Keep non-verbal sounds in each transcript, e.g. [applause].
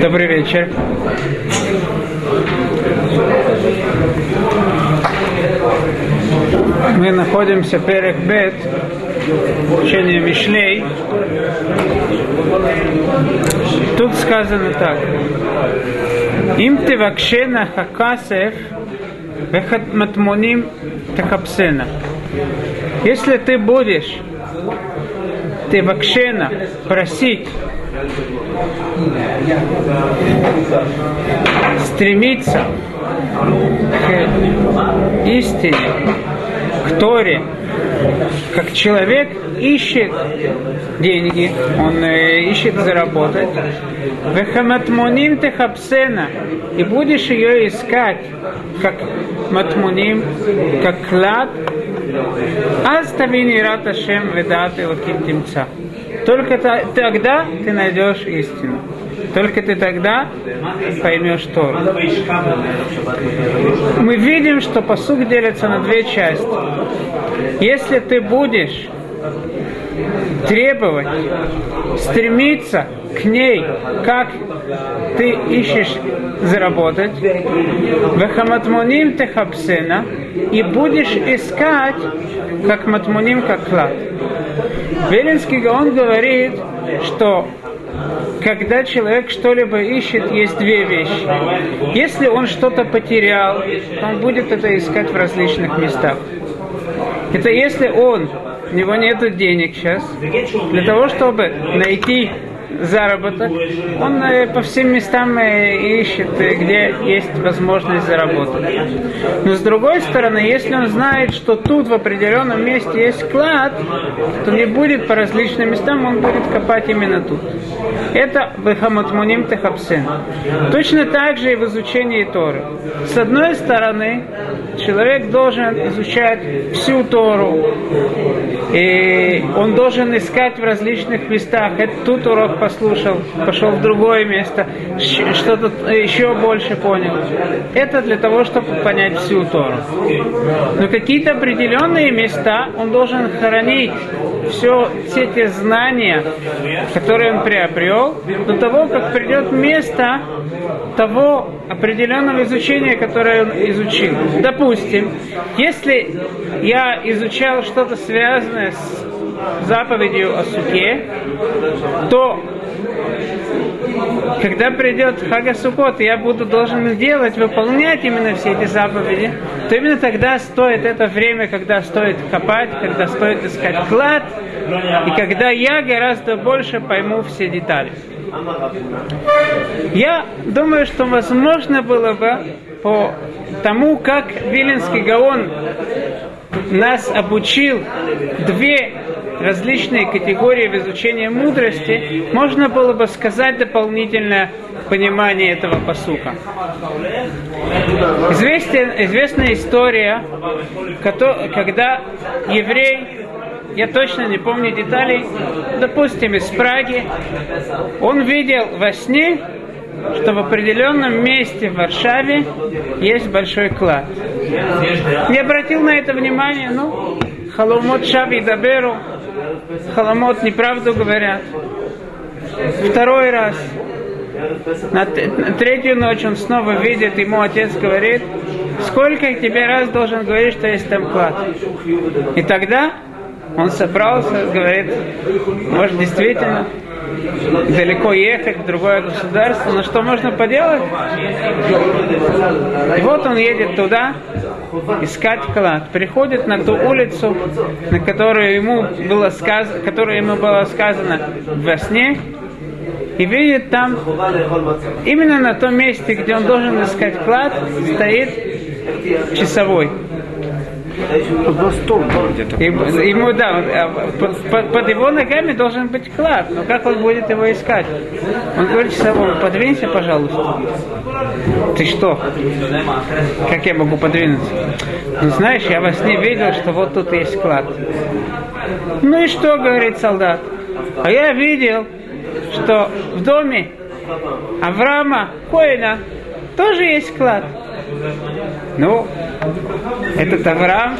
Добрый вечер. Мы находимся перед Бет, учение Мишлей. Тут сказано так. Им ты вакшена хакасев вехат матмоним такапсена. Если ты будешь ты вакшена просить стремиться к истине, к Торе, как человек ищет деньги, он э, ищет заработать. Вехаматмуним техапсена, и будешь ее искать, как матмуним, как клад, Аставини раташем ведаты лаким Только тогда ты найдешь истину. Только ты тогда поймешь Тору. Мы видим, что посуд делится на две части. Если ты будешь требовать, стремиться к ней, как ты ищешь заработать, вехаматмуним техапсена, и будешь искать, как матмуним, как клад. Велинский Гаон говорит, что когда человек что-либо ищет, есть две вещи. Если он что-то потерял, он будет это искать в различных местах. Это если он, у него нет денег сейчас, для того, чтобы найти заработок, он э, по всем местам э, ищет, э, где есть возможность заработать. Но с другой стороны, если он знает, что тут в определенном месте есть клад, то не будет по различным местам, он будет копать именно тут. Это Бехаматмуним Техапсен. Точно так же и в изучении Торы. С одной стороны, человек должен изучать всю Тору, и он должен искать в различных местах. Это тут урок послушал, пошел в другое место, что-то еще больше понял. Это для того, чтобы понять всю Тору. Но какие-то определенные места он должен хранить все, все те знания, которые он приобрел, до того, как придет место того определенного изучения, которое он изучил. Допустим, если я изучал что-то связанное с заповедью о суке, то когда придет Хага Сукот, я буду должен делать, выполнять именно все эти заповеди, то именно тогда стоит это время, когда стоит копать, когда стоит искать клад, и когда я гораздо больше пойму все детали. Я думаю, что возможно было бы по тому, как Виленский Гаон нас обучил две различные категории в изучении мудрости, можно было бы сказать дополнительное понимание этого посука. Известен, известная история, когда еврей я точно не помню деталей, допустим, из Праги, он видел во сне, что в определенном месте в Варшаве есть большой клад. Не обратил на это внимание, ну, Халомот Шави Даберу, Халамот неправду говорят. Второй раз. На, на третью ночь он снова видит, ему отец говорит, сколько тебе раз должен говорить, что есть там клад. И тогда он собрался, говорит, может действительно далеко ехать в другое государство, но что можно поделать? И вот он едет туда, искать клад. Приходит на ту улицу, на которую ему было сказано, которая ему было сказано во сне, и видит там, именно на том месте, где он должен искать клад, стоит часовой. Восток где-то. Ему, да, а, под, под, под его ногами должен быть клад, но как он будет его искать? Он говорит часовому, подвинься, пожалуйста. Ты что? Как я могу подвинуться? Ну, знаешь, я во сне видел, что вот тут есть клад. Ну и что, говорит солдат? А я видел, что в доме Авраама Коина тоже есть клад. Ну, этот Авраам,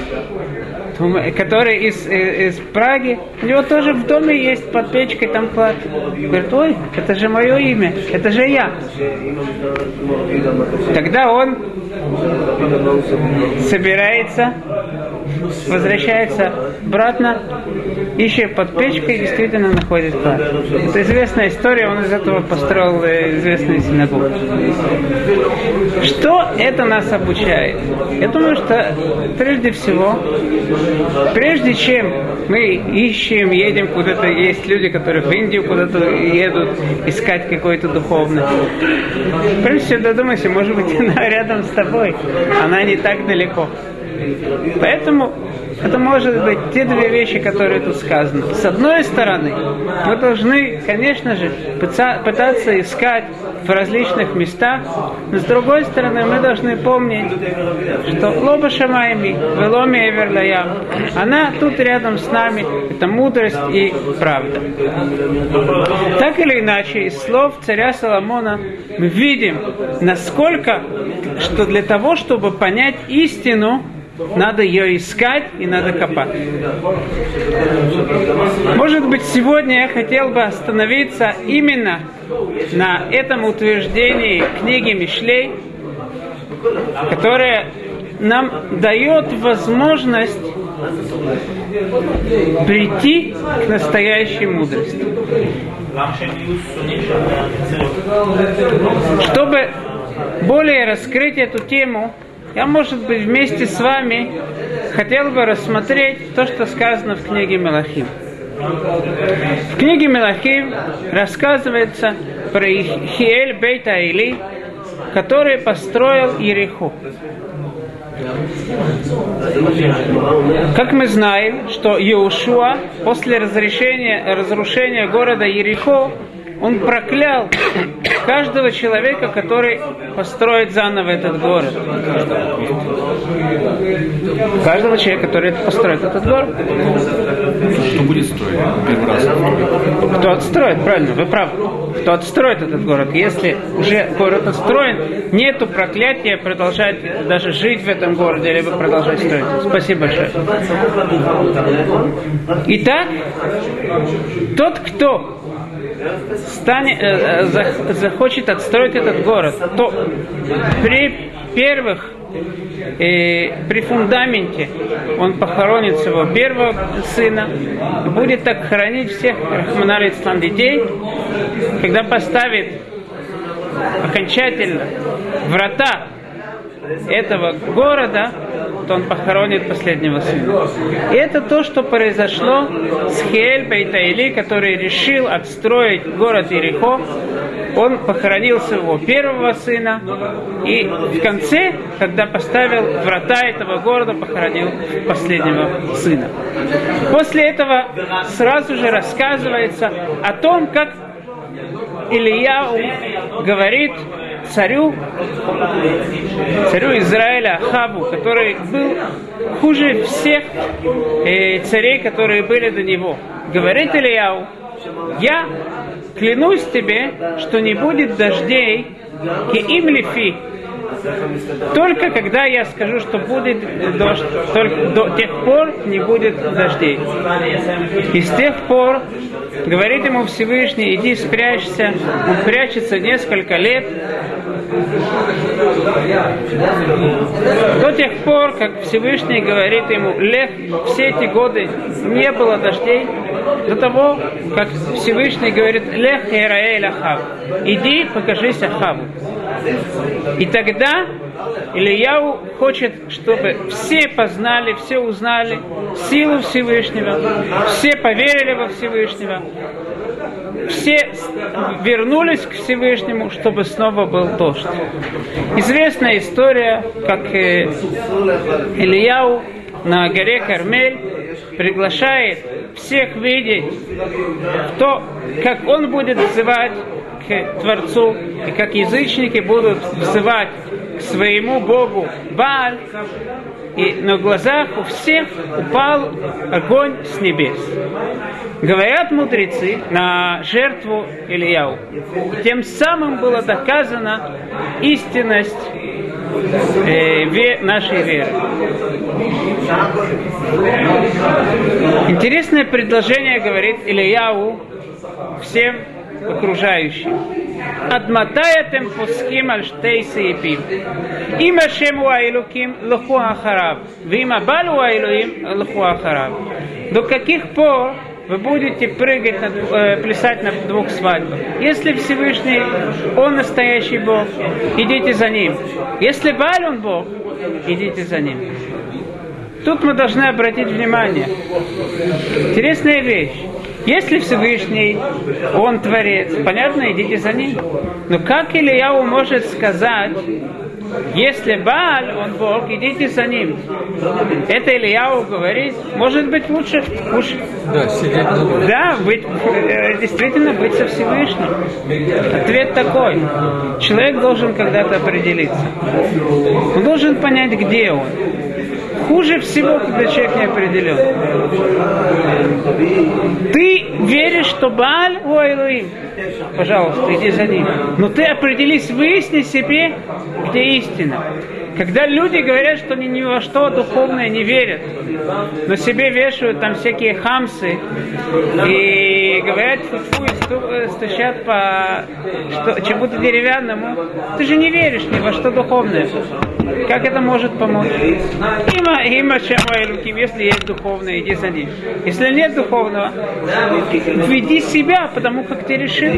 который из, э, из Праги, у него тоже в доме есть под печкой там клад. Говорит, ой, это же мое имя, это же я. Тогда он собирается, возвращается обратно, ищет под печкой и действительно находит клад. Это известная история, он из этого построил э, известную синагогу. Что это нас обучает? Я думаю, что прежде всего, прежде чем мы ищем, едем куда-то, есть люди, которые в Индию куда-то едут искать какой-то духовный. Прежде всего додумайся, может быть, [laughs] она рядом с тобой, она не так далеко. Поэтому это может быть те две вещи, которые тут сказаны. С одной стороны, мы должны, конечно же, пытаться искать в различных местах, но с другой стороны, мы должны помнить, что Лоба Шамайми, Веломи Эверлаям, она тут рядом с нами, это мудрость и правда. Так или иначе, из слов царя Соломона мы видим, насколько, что для того, чтобы понять истину, надо ее искать и надо копать. Может быть, сегодня я хотел бы остановиться именно на этом утверждении книги Мишлей, которая нам дает возможность прийти к настоящей мудрости. Чтобы более раскрыть эту тему, я, может быть, вместе с вами хотел бы рассмотреть то, что сказано в книге Мелахим. В книге Мелахим рассказывается про Хиэль Бейта Или, который построил Ереху. Как мы знаем, что Иошуа после разрешения, разрушения города Ерехо он проклял каждого человека, который построит заново этот город. Каждого человека, который построит этот город. Кто будет строить первый раз? Кто отстроит, правильно, вы правы. Кто отстроит этот город. Если уже город отстроен, нету проклятия продолжать даже жить в этом городе, либо продолжать строить. Спасибо большое. Итак, тот, кто станет, э, э захочет отстроить этот город, то при первых э, при фундаменте он похоронит своего первого сына, будет так хоронить всех Рахманар Ислам детей, когда поставит окончательно врата этого города, то он похоронит последнего сына. И это то, что произошло с Хель Бейтаили, который решил отстроить город Ирихо. Он похоронил своего первого сына и в конце, когда поставил врата этого города, похоронил последнего сына. После этого сразу же рассказывается о том, как Ильяу говорит царю, царю Израиля Ахабу, который был хуже всех э, царей, которые были до него. Говорит Ильяу, я клянусь тебе, что не будет дождей, кеим лифи, только когда я скажу, что будет дождь, только до тех пор не будет дождей. И с тех пор говорит ему Всевышний, иди спрячься. Он прячется несколько лет. До тех пор, как Всевышний говорит ему, Лех, все эти годы не было дождей, до того, как Всевышний говорит, Лех Ираэль Ахав, иди покажись Ахаву. И тогда Ильяу хочет, чтобы все познали, все узнали силу Всевышнего, все поверили во Всевышнего, все вернулись к Всевышнему, чтобы снова был дождь. Известная история, как э, Ильяу на горе Кармель приглашает всех видеть то, как он будет взывать Творцу, и как язычники будут взывать к своему Богу Бааль, и на глазах у всех упал огонь с небес. Говорят мудрецы на жертву Ильяу. Тем самым было доказана истинность э, нашей веры. Интересное предложение говорит Ильяу всем окружающим. Адматаятем пуским аль штей сеепим. Им Ашем Уайлуким луху ахараб. Вим Абал Уайлуим луху ахараб. До каких пор вы будете прыгать, на, э, плясать на двух свадьбах. Если Всевышний, Он настоящий Бог, идите за Ним. Если Баль Он Бог, идите за Ним. Тут мы должны обратить внимание. Интересная вещь. Если Всевышний, Он Творец, понятно, идите за Ним. Но как Ильяу может сказать, если Бааль, он Бог, идите за ним. Это Ильяу говорит, может быть лучше, уж, Да, сидеть углу. да, быть, э, действительно быть со Всевышним. Ответ такой. Человек должен когда-то определиться. Он должен понять, где он. Хуже всего, когда человек не определен. Ты веришь, что Бааль у Элоим? Пожалуйста, иди за ним. Но ты определись, выясни себе, где истина. Когда люди говорят, что они ни во что духовное не верят, но себе вешают там всякие хамсы и говорят фу и сту- стучат по чему-то деревянному, ты же не веришь ни во что духовное. Как это может помочь? Има, има шама элуким, если есть духовное, иди за ним. Если нет духовного, веди себя, потому как ты решил.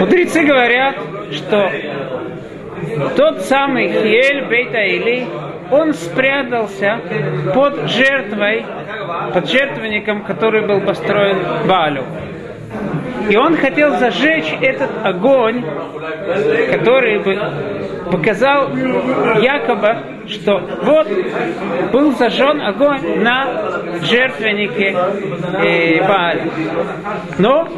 Мудрецы говорят, что тот самый Хиель Бейта Или, он спрятался под жертвой, под жертвенником, который был построен Балю. И он хотел зажечь этот огонь, который бы показал якобы, что вот был зажжен огонь на жертвеннике э, Бааля. Но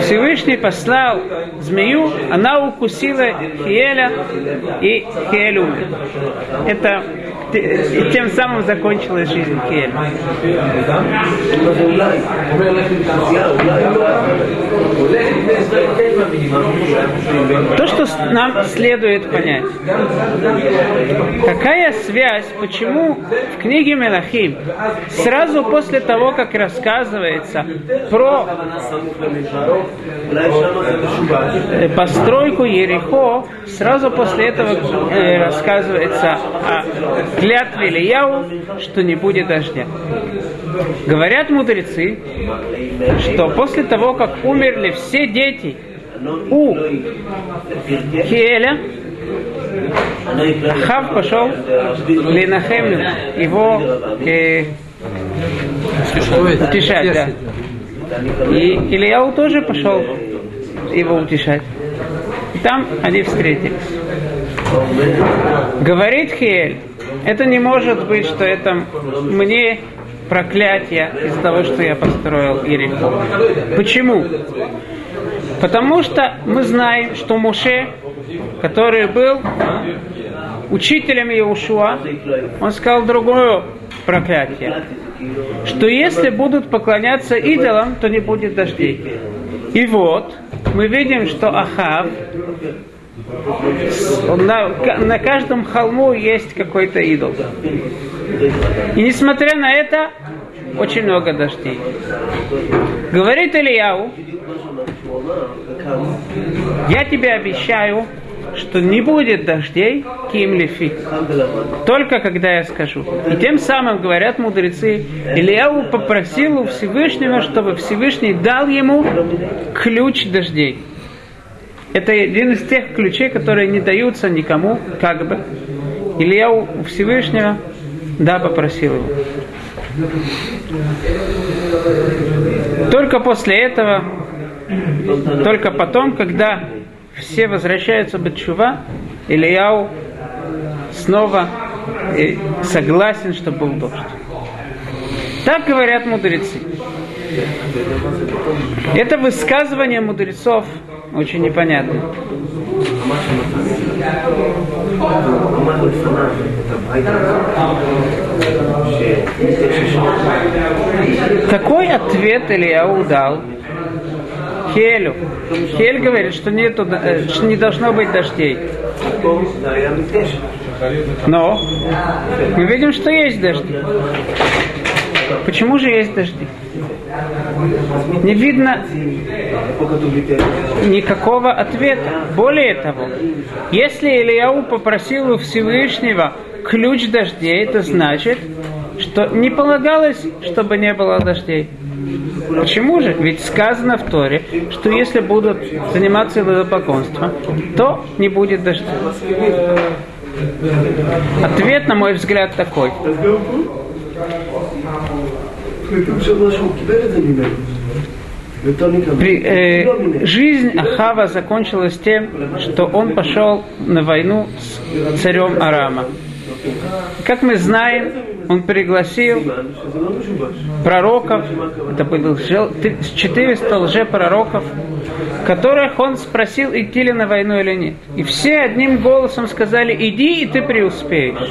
Всевышний послал змею, она укусила Хиеля, и умер. Это и тем самым закончилась жизнь Хиеля. То, что нам следует понять, какая связь, почему в книге Мелахим сразу после того, как рассказывается про постройку Ерехо, сразу после этого э, рассказывается о клятве Ильяу, что не будет дождя. Говорят мудрецы, что после того, как умерли все дети у Хиэля, Хав пошел Ленахем его э, утешать, да. И Ильяу тоже пошел его утешать. И там они встретились. Говорит Хиэль, это не может быть, что это мне проклятие из-за того, что я построил Иерихо. Почему? Потому что мы знаем, что Муше, который был учителем Иешуа, он сказал другое проклятие, что если будут поклоняться идолам, то не будет дождей. И вот, мы видим, что Ахав, на, на каждом холму есть какой-то идол. И несмотря на это, очень много дождей. Говорит Ильяу, я тебе обещаю, что не будет дождей ким лифи. Только когда я скажу. И тем самым, говорят мудрецы, Ильяу попросил у Всевышнего, чтобы Всевышний дал ему ключ дождей. Это один из тех ключей, которые не даются никому, как бы. Ильяу у Всевышнего, да, попросил его. Только после этого, только потом, когда все возвращаются в Чува, Ильяу снова э, согласен, что был дождь. Так говорят мудрецы. Это высказывание мудрецов очень непонятно. Какой ответ Ильяу дал Хелю. Хель говорит, что, нету, э, что не должно быть дождей. Но мы видим, что есть дожди. Почему же есть дожди? Не видно никакого ответа. Более того, если Ильяу попросил у Всевышнего ключ дождей, это значит, что не полагалось, чтобы не было дождей. Почему же? Ведь сказано в Торе, что если будут заниматься идолопоклонством, то не будет дождя. Ответ, на мой взгляд, такой. При, э, жизнь Ахава закончилась тем, что он пошел на войну с царем Арама. Как мы знаем, он пригласил пророков, это было 400 лжепророков, которых он спросил, идти ли на войну или нет. И все одним голосом сказали, иди, и ты преуспеешь.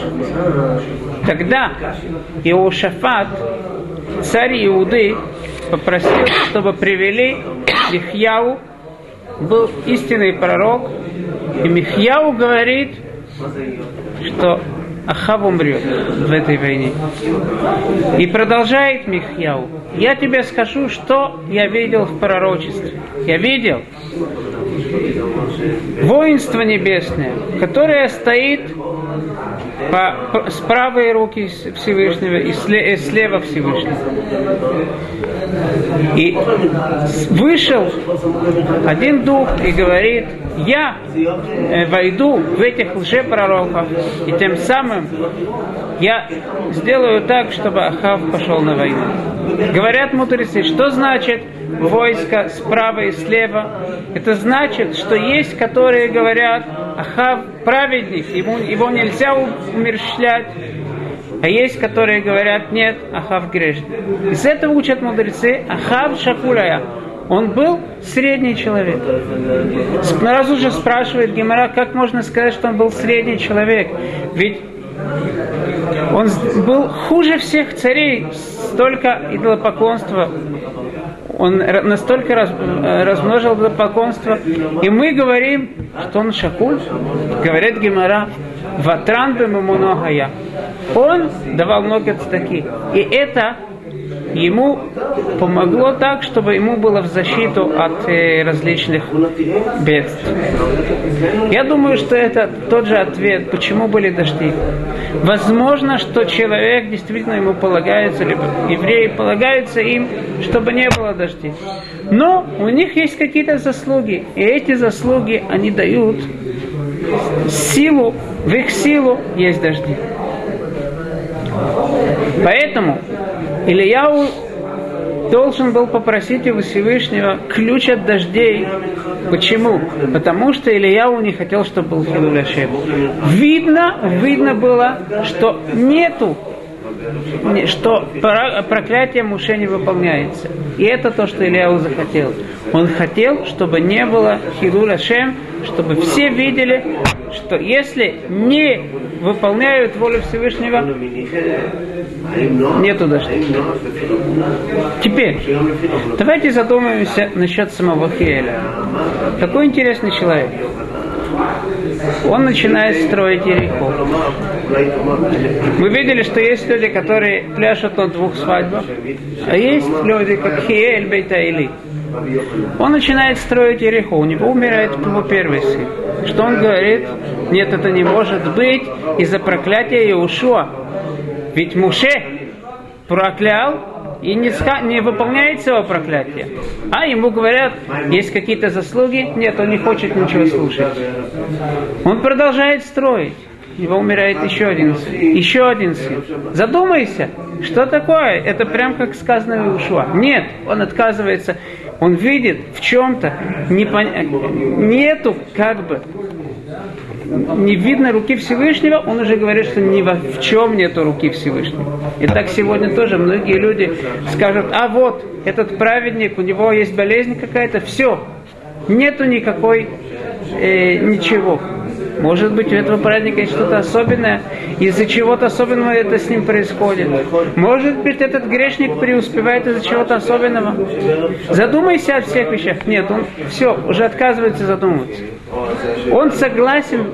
Тогда Иошафат, царь Иуды, попросил, чтобы привели Михьяу, был истинный пророк, и Михьяу говорит, что Ахав умрет в этой войне. И продолжает Михьяу. Я тебе скажу, что я видел в пророчестве. Я видел воинство небесное, которое стоит по, с правой руки Всевышнего и сле, слева Всевышнего. И вышел один дух и говорит, я э, войду в этих лжепророков, и тем самым я сделаю так, чтобы Ахав пошел на войну. Говорят мудрецы, что значит войско справа и слева? Это значит, что есть, которые говорят, Ахав праведник, ему, его нельзя умерщвлять. А есть, которые говорят, нет, Ахав грешник. Из этого учат мудрецы, Ахав Шакуляя. Он был средний человек. Раз уже спрашивает Гемора, как можно сказать, что он был средний человек? Ведь он был хуже всех царей, столько идолопоклонства. Он настолько раз, размножил идолопоклонство. И мы говорим, что он шакуль, говорит Гемора, ватран бы я. Он давал много цтаки. И это ему помогло так, чтобы ему было в защиту от э, различных бедств. Я думаю, что это тот же ответ, почему были дожди. Возможно, что человек действительно ему полагается, либо евреи полагаются им, чтобы не было дождей. Но у них есть какие-то заслуги, и эти заслуги они дают силу, в их силу есть дожди. Поэтому Ильяу должен был попросить у Всевышнего ключ от дождей. Почему? Потому что Ильяу не хотел, чтобы был Хилуляшем. Видно, видно было, что нету что проклятие Муше не выполняется. И это то, что Ильяу захотел. Он хотел, чтобы не было Хилуля Шем, чтобы все видели, что если не выполняют волю Всевышнего, нету дождя. Теперь, давайте задумаемся насчет самого Хиэля. Какой интересный человек. Он начинает строить Ерехо. Мы видели, что есть люди, которые пляшут на двух свадьбах, а есть люди, как Хиэль Бейтаили. Он начинает строить Ерехо, у него умирает его первый сын. Что он говорит? Нет, это не может быть из-за проклятия Иешуа. Ведь Муше проклял и не, не выполняет своего проклятия. А ему говорят, есть какие-то заслуги, нет, он не хочет ничего слушать. Он продолжает строить. Его умирает еще один сын. Еще один сын. Задумайся, что такое? Это прям как сказано в Ушуа. Нет, он отказывается. Он видит в чем-то, непон... нету как бы не видно руки Всевышнего, он уже говорит, что ни во в чем нету руки Всевышнего. И так сегодня тоже многие люди скажут, а вот, этот праведник, у него есть болезнь какая-то, все, нету никакой, э, ничего. Может быть, у этого праздника есть что-то особенное, из-за чего-то особенного это с ним происходит. Может быть, этот грешник преуспевает из-за чего-то особенного. Задумайся о всех вещах. Нет, он все, уже отказывается задумываться. Он согласен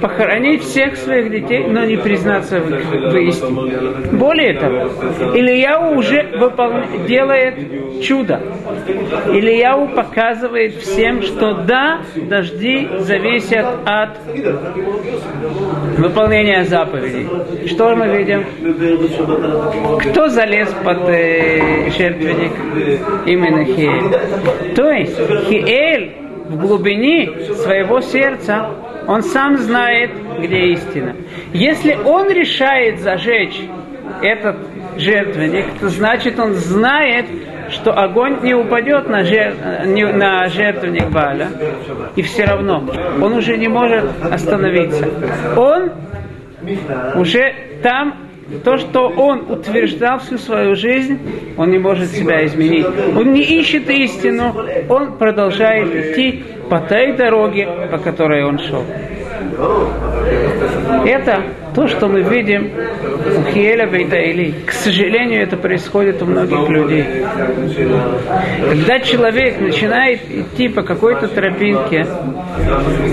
похоронить всех своих детей, но не признаться в, в истине. Более того, Ильяу уже выпол... делает чудо. Ильяу показывает всем, что да, дожди зависят от выполнения заповедей. Что мы видим? Кто залез под э, жертвенник? Именно Хиэль. То есть Хиэль в глубине своего сердца, он сам знает, где истина. Если он решает зажечь этот жертвенник, то значит он знает, что огонь не упадет на, жер... на жертвенник Баля, и все равно он уже не может остановиться. Он уже там то, что он утверждал всю свою жизнь, он не может себя изменить. Он не ищет истину, он продолжает идти по той дороге, по которой он шел. Это то, что мы видим у Хиэля Бейтаили. К сожалению, это происходит у многих людей. Когда человек начинает идти по какой-то тропинке,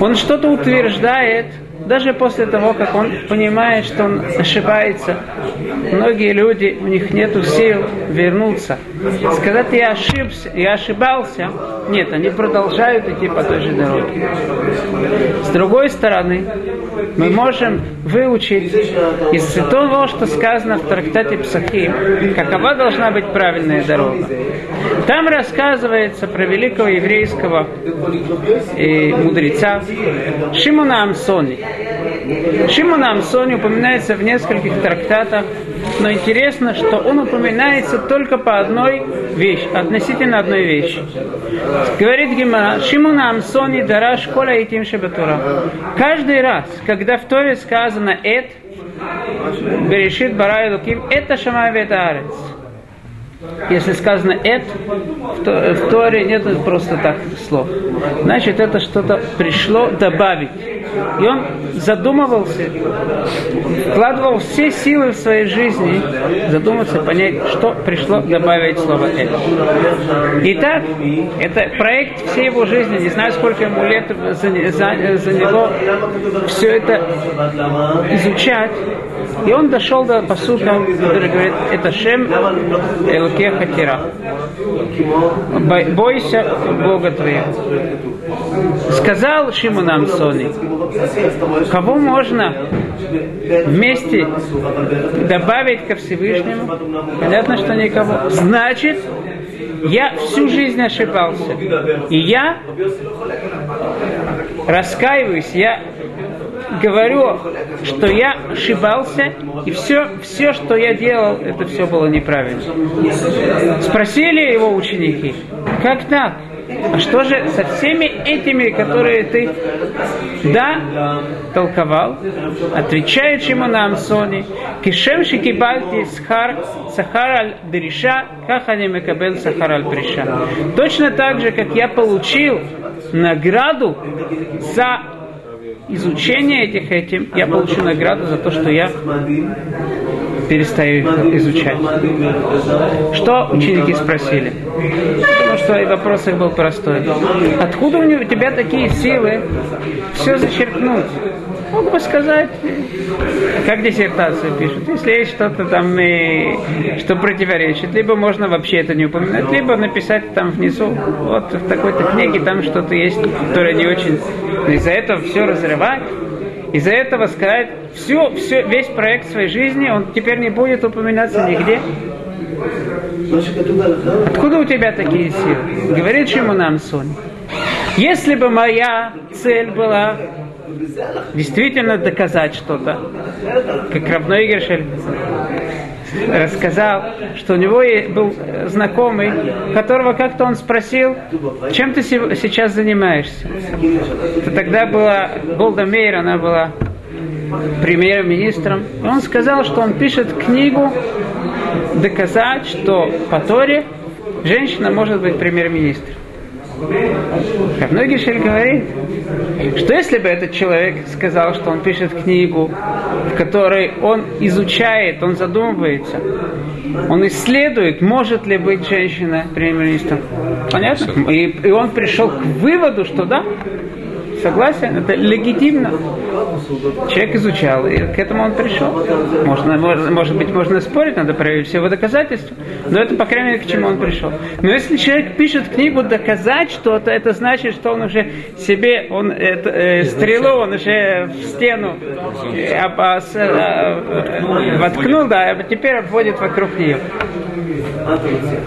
он что-то утверждает, даже после того, как он понимает, что он ошибается, многие люди, у них нет сил вернуться. Сказать, я ошибся, я ошибался, нет, они продолжают идти по той же дороге. С другой стороны, мы можем выучить из того, что сказано в трактате Псахим, какова должна быть правильная дорога. Там рассказывается про великого еврейского э, мудреца Шимона Амсони. Шимона Амсони упоминается в нескольких трактатах, но интересно, что он упоминается только по одной вещи, относительно одной вещи. Говорит Гимара, Шимона Амсони дараш коля и тим шебатура. Каждый раз, когда в Торе сказано «эт», Берешит Барай Луким, это Шамай. Если сказано «эт», в Торе нет просто так слов. Значит, это что-то пришло добавить. И он задумывался, вкладывал все силы в своей жизни, задуматься, понять, что пришло добавить слово «это». Итак, это проект всей его жизни, не знаю, сколько ему лет заняло все это изучать. И он дошел до посука, который говорит, это Шем Элкеха Тира. Бойся Бога твоего. Сказал Шимон Амсони, кого можно вместе добавить ко Всевышнему? Понятно, что никого. Значит, я всю жизнь ошибался. И я раскаиваюсь, я говорю, что я ошибался, и все, все, что я делал, это все было неправильно. Спросили его ученики, как так? А что же со всеми этими, которые ты, да, толковал, отвечает Шимон Амсони, кишем шикибальти схар, сахар аль дриша, как они мекабел сахар аль приша. Точно так же, как я получил награду за изучение этих этим, я получу награду за то, что я перестаю их изучать. Что ученики спросили? Потому что и вопрос их был простой. Откуда у тебя такие силы все зачеркнуть? Мог бы сказать, как диссертацию пишут, если есть что-то там, и, что противоречит, либо можно вообще это не упоминать, либо написать там внизу, вот в такой-то книге там что-то есть, которое не очень... Из-за этого все разрывать, из-за этого сказать, все, все, весь проект своей жизни, он теперь не будет упоминаться нигде. Откуда у тебя такие силы? Говорит Шимон Сон. Если бы моя цель была действительно доказать что-то, как Равной Гершель рассказал, что у него был знакомый, которого как-то он спросил, чем ты сейчас занимаешься? Это тогда была Голда Мейер, она была премьер-министром. И он сказал, что он пишет книгу доказать, что по Торе женщина может быть премьер-министром. Равной Гишель говорит, что если бы этот человек сказал, что он пишет книгу, в которой он изучает, он задумывается, он исследует, может ли быть женщина премьер-министром. Понятно? И, и он пришел к выводу, что да, Согласен? Это легитимно. Человек изучал, и к этому он пришел. Можно, может, быть, можно спорить, надо проверить все его доказательства. Но это, по крайней мере, к чему он пришел. Но если человек пишет книгу доказать что-то, это значит, что он уже себе, он это, э, стрелу, он уже в стену э, об, а, э, воткнул, да, а теперь обводит вокруг нее.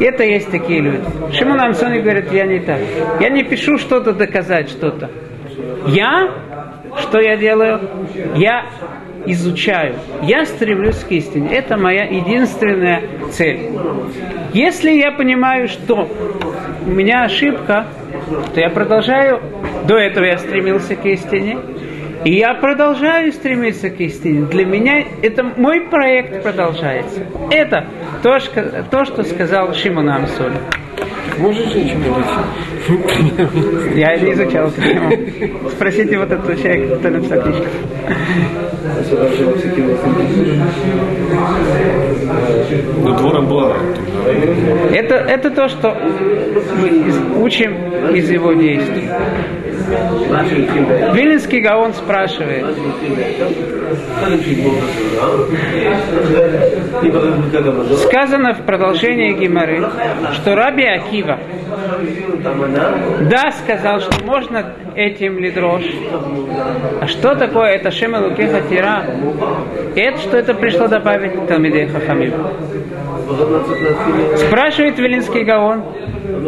Это есть такие люди. Шимон Амсони говорит, я не так. Я не пишу что-то доказать что-то. Я, что я делаю? Я изучаю. Я стремлюсь к истине. Это моя единственная цель. Если я понимаю, что у меня ошибка, то я продолжаю. До этого я стремился к истине. И я продолжаю стремиться к истине. Для меня это мой проект продолжается. Это то, то что сказал Шимон Амсоль. Женщина быть? [laughs] Я не изучал эту тему. Спросите вот этого человека, кто написал книжку. Ну, двором была. Это, это то, что мы учим из его действий. Вилинский Гаон спрашивает, сказано в продолжении Гимары, что Раби Акива, да, сказал, что можно этим ли дрожь. А что такое это Шема Лукеха Тира? Это что это пришло добавить Талмидей Хахамим. Спрашивает Велинский Гаон,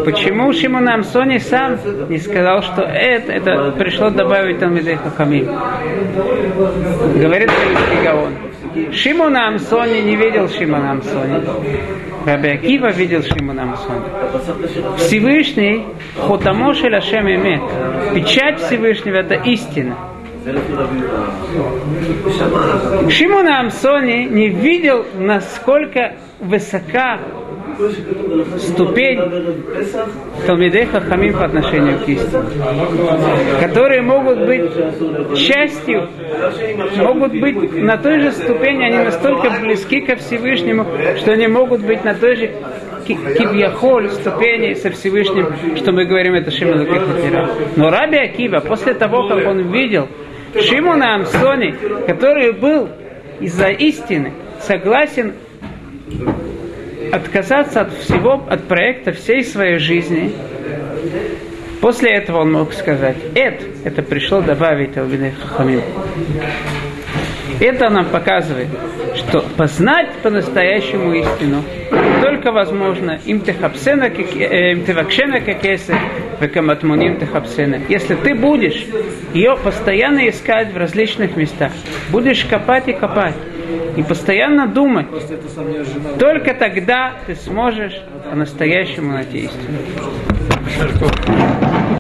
почему Шимон Амсони сам не сказал, что это, это пришло добавить Талмидей Хахамим. Говорит Велинский Гаон. Шимон Амсони не видел Шимона Амсони. Раби Акива видел Шимона Амсони. Всевышний Хотамошель Ашем Эмет. Печать Всевышнего это истина. Шимон Амсони не видел, насколько высока ступень Талмидей Хахамим по отношению к истине, которые могут быть частью, могут быть на той же ступени, они настолько близки ко Всевышнему, что они могут быть на той же кибьяхоль ступени со Всевышним, что мы говорим, это Шимон. Но Раби Акива, после того, как он видел Шимона Амсони, который был из-за истины согласен отказаться от всего, от проекта всей своей жизни. После этого он мог сказать, это, это пришло добавить Албиней Хахамим. Это нам показывает, что познать по-настоящему истину только возможно им техапсена, э, им тевакшена кекесы, векаматмуним техапсена. Если ты будешь ее постоянно искать в различных местах, будешь копать и копать, и постоянно думать. Только тогда ты сможешь по-настоящему найти.